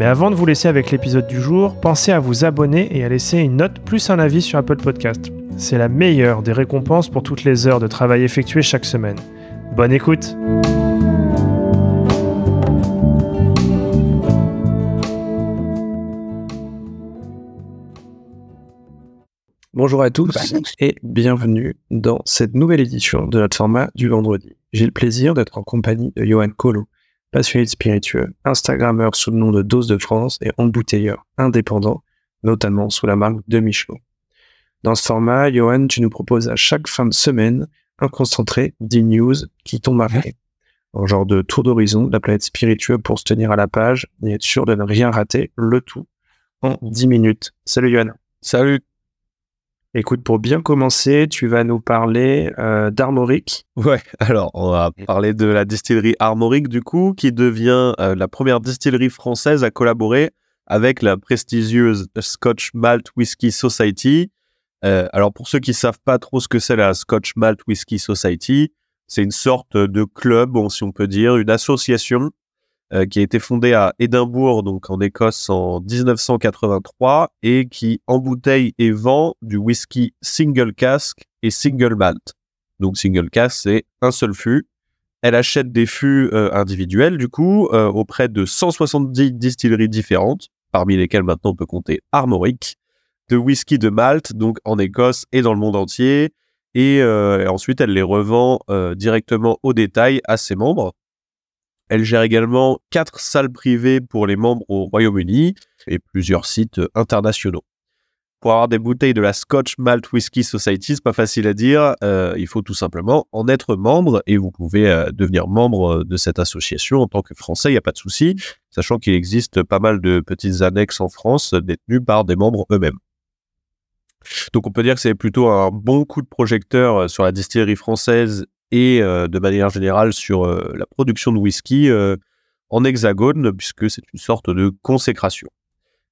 Mais avant de vous laisser avec l'épisode du jour, pensez à vous abonner et à laisser une note plus un avis sur Apple Podcast. C'est la meilleure des récompenses pour toutes les heures de travail effectuées chaque semaine. Bonne écoute Bonjour à tous et bienvenue dans cette nouvelle édition de notre format du vendredi. J'ai le plaisir d'être en compagnie de Johan Colo, passionné de spiritueux, Instagrammeur sous le nom de Dose de France et embouteilleur indépendant, notamment sous la marque de Michelot. Dans ce format, Johan, tu nous proposes à chaque fin de semaine un concentré des news qui t'ont marqué. Un genre de tour d'horizon de la planète spirituelle pour se tenir à la page et être sûr de ne rien rater, le tout en 10 minutes. Salut Johan. Salut. Écoute, pour bien commencer, tu vas nous parler euh, d'Armoric. Ouais, alors on va parler de la distillerie Armoric du coup, qui devient euh, la première distillerie française à collaborer avec la prestigieuse Scotch Malt Whisky Society. Euh, alors pour ceux qui savent pas trop ce que c'est la Scotch Malt Whisky Society, c'est une sorte de club, si on peut dire, une association euh, qui a été fondée à Édimbourg, donc en Écosse, en 1983, et qui embouteille et vend du whisky single cask et single malt. Donc single cask, c'est un seul fût. Elle achète des fûts euh, individuels, du coup, euh, auprès de 170 distilleries différentes, parmi lesquelles maintenant on peut compter Armoric, de whisky de malt, donc en Écosse et dans le monde entier. Et, ensuite, elle les revend directement au détail à ses membres. Elle gère également quatre salles privées pour les membres au Royaume-Uni et plusieurs sites internationaux. Pour avoir des bouteilles de la Scotch Malt Whisky Society, c'est pas facile à dire. Euh, il faut tout simplement en être membre et vous pouvez euh, devenir membre de cette association en tant que Français. Il n'y a pas de souci, sachant qu'il existe pas mal de petites annexes en France détenues par des membres eux-mêmes. Donc on peut dire que c'est plutôt un bon coup de projecteur euh, sur la distillerie française et euh, de manière générale sur euh, la production de whisky euh, en hexagone, puisque c'est une sorte de consécration.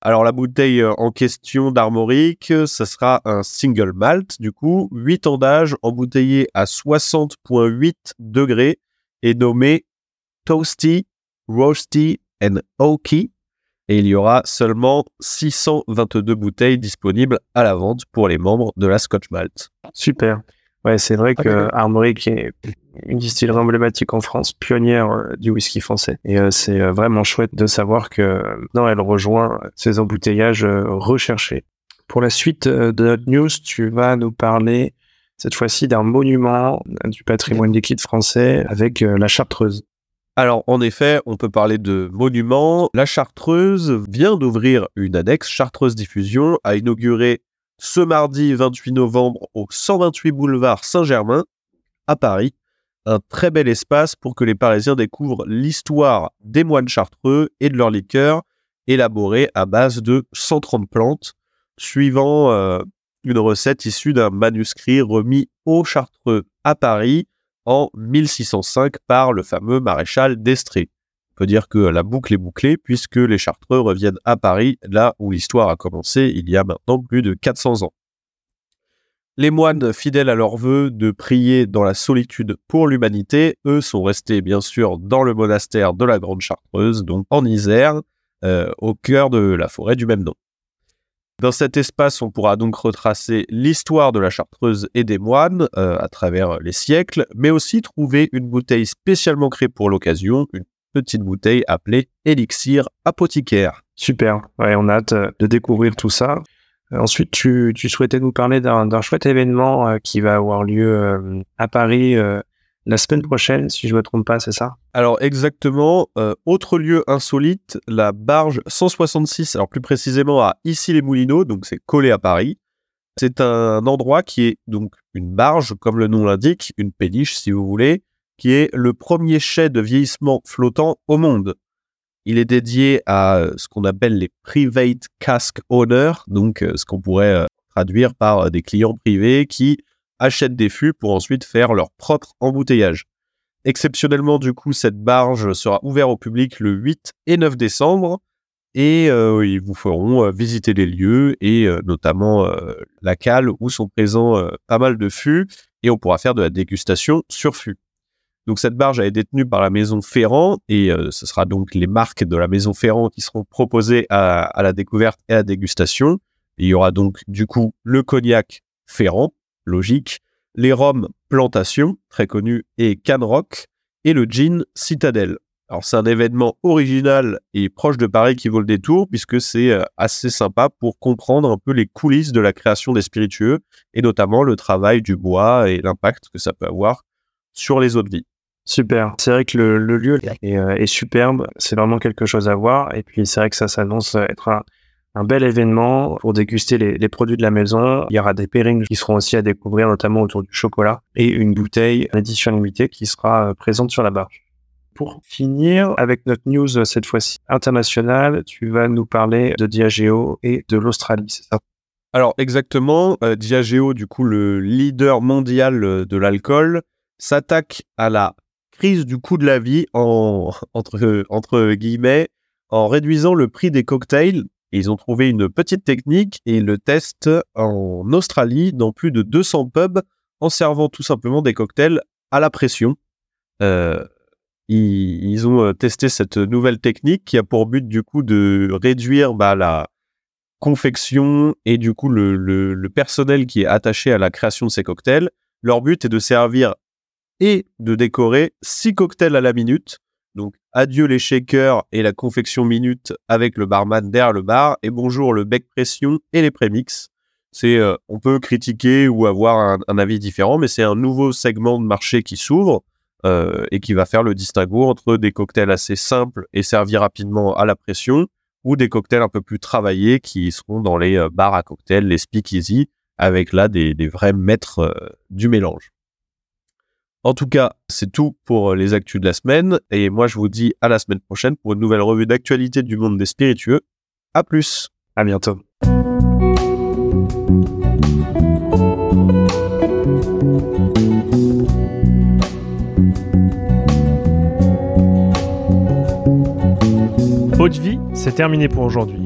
Alors la bouteille en question d'Armoric, ça sera un single malt, du coup, 8 ans d'âge, embouteillé à 60.8 degrés et nommé Toasty, Roasty and Oaky. Et il y aura seulement 622 bouteilles disponibles à la vente pour les membres de la Scotch Malt. Super. Ouais, c'est vrai que Armoric est une distillerie emblématique en France, pionnière euh, du whisky français. Et euh, c'est euh, vraiment chouette de savoir que non, elle rejoint ces embouteillages recherchés. Pour la suite de notre news, tu vas nous parler cette fois-ci d'un monument du patrimoine liquide français avec la Chartreuse. Alors, en effet, on peut parler de monument. La Chartreuse vient d'ouvrir une annexe. Chartreuse Diffusion a inauguré ce mardi 28 novembre au 128 boulevard Saint-Germain à Paris. Un très bel espace pour que les Parisiens découvrent l'histoire des moines chartreux et de leur liqueur élaborée à base de 130 plantes, suivant euh, une recette issue d'un manuscrit remis aux chartreux à Paris en 1605 par le fameux maréchal d'Estrée peut dire que la boucle est bouclée puisque les Chartreux reviennent à Paris, là où l'histoire a commencé il y a maintenant plus de 400 ans. Les moines, fidèles à leur vœu de prier dans la solitude pour l'humanité, eux sont restés bien sûr dans le monastère de la Grande Chartreuse, donc en Isère, euh, au cœur de la forêt du même nom. Dans cet espace, on pourra donc retracer l'histoire de la Chartreuse et des moines euh, à travers les siècles, mais aussi trouver une bouteille spécialement créée pour l'occasion, une petite bouteille appelée Elixir Apothicaire. Super, ouais, on a hâte euh, de découvrir tout ça. Euh, ensuite, tu, souhaitais nous parler d'un chouette événement euh, qui va avoir lieu à Paris la semaine prochaine, si je ne me trompe pas, c'est ça? Alors exactement, autre lieu insolite, la barge 166, alors plus précisément à Issy-les-Moulineaux, donc c'est collé à Paris. C'est un endroit qui est donc une barge, comme le nom l'indique, une péniche si vous voulez, qui est le premier chai de vieillissement flottant au monde. Il est dédié à ce qu'on appelle les private cask owners, donc ce qu'on pourrait traduire par des clients privés qui achètent des fûts pour ensuite faire leur propre embouteillage. Exceptionnellement, du coup, cette barge sera ouverte au public le 8 et 9 décembre et euh, ils vous feront euh, visiter les lieux et euh, notamment la cale où sont présents pas mal de fûts et on pourra faire de la dégustation sur fût. Donc cette barge est détenue par la maison Ferrand et ce sera donc les marques de la maison Ferrand qui seront proposées à, la découverte et à la dégustation. il y aura donc du coup le cognac Ferrand, logique, les rhums Plantation, très connu, et Canrock, et le gin Citadel. Alors c'est un événement original et proche de Paris qui vaut le détour puisque c'est euh, assez sympa pour comprendre un peu les coulisses de la création des spiritueux et notamment le travail du bois et l'impact que ça peut avoir sur les autres vies. Super. C'est vrai que le, lieu est, euh, est superbe. C'est vraiment quelque chose à voir. Et puis c'est vrai que ça s'annonce être un, un bel événement pour déguster les, produits de la maison. Il y aura des pairings qui seront aussi à découvrir, notamment autour du chocolat, et une bouteille édition limitée qui sera euh, présente sur la barge. Pour finir, avec notre news euh, cette fois-ci internationale, tu vas nous parler de Diageo et de l'Australie, c'est ça? Alors exactement, euh, Diageo, du coup le leader mondial de l'alcool, s'attaque à la crise du coût de la vie en, entre, guillemets en réduisant le prix des cocktails ils ont trouvé une petite technique et le testent en Australie dans plus de 200 pubs en servant tout simplement des cocktails à la pression. Euh, ils, ont euh, testé cette nouvelle technique qui a pour but du coup de réduire bah, la confection et du coup le, le personnel qui est attaché à la création de ces cocktails. Leur but est de servir et de décorer six cocktails à la minute donc adieu les shakers et la confection minute avec le barman derrière le bar et bonjour le bec pression et les prémix. C'est, euh, on peut critiquer ou avoir un, avis différent, mais c'est un nouveau segment de marché qui s'ouvre euh, et qui va faire le distinguo entre des cocktails assez simples et servis rapidement à la pression ou des cocktails un peu plus travaillés qui seront dans les euh, bars à cocktails, les speakeasy, avec là des, des vrais maîtres du mélange. En tout cas, c'est tout pour euh, les actus de la semaine. Et moi, je vous dis à la semaine prochaine pour une nouvelle revue d'actualité du monde des spiritueux. À plus. À bientôt. Haute vie, c'est terminé pour aujourd'hui.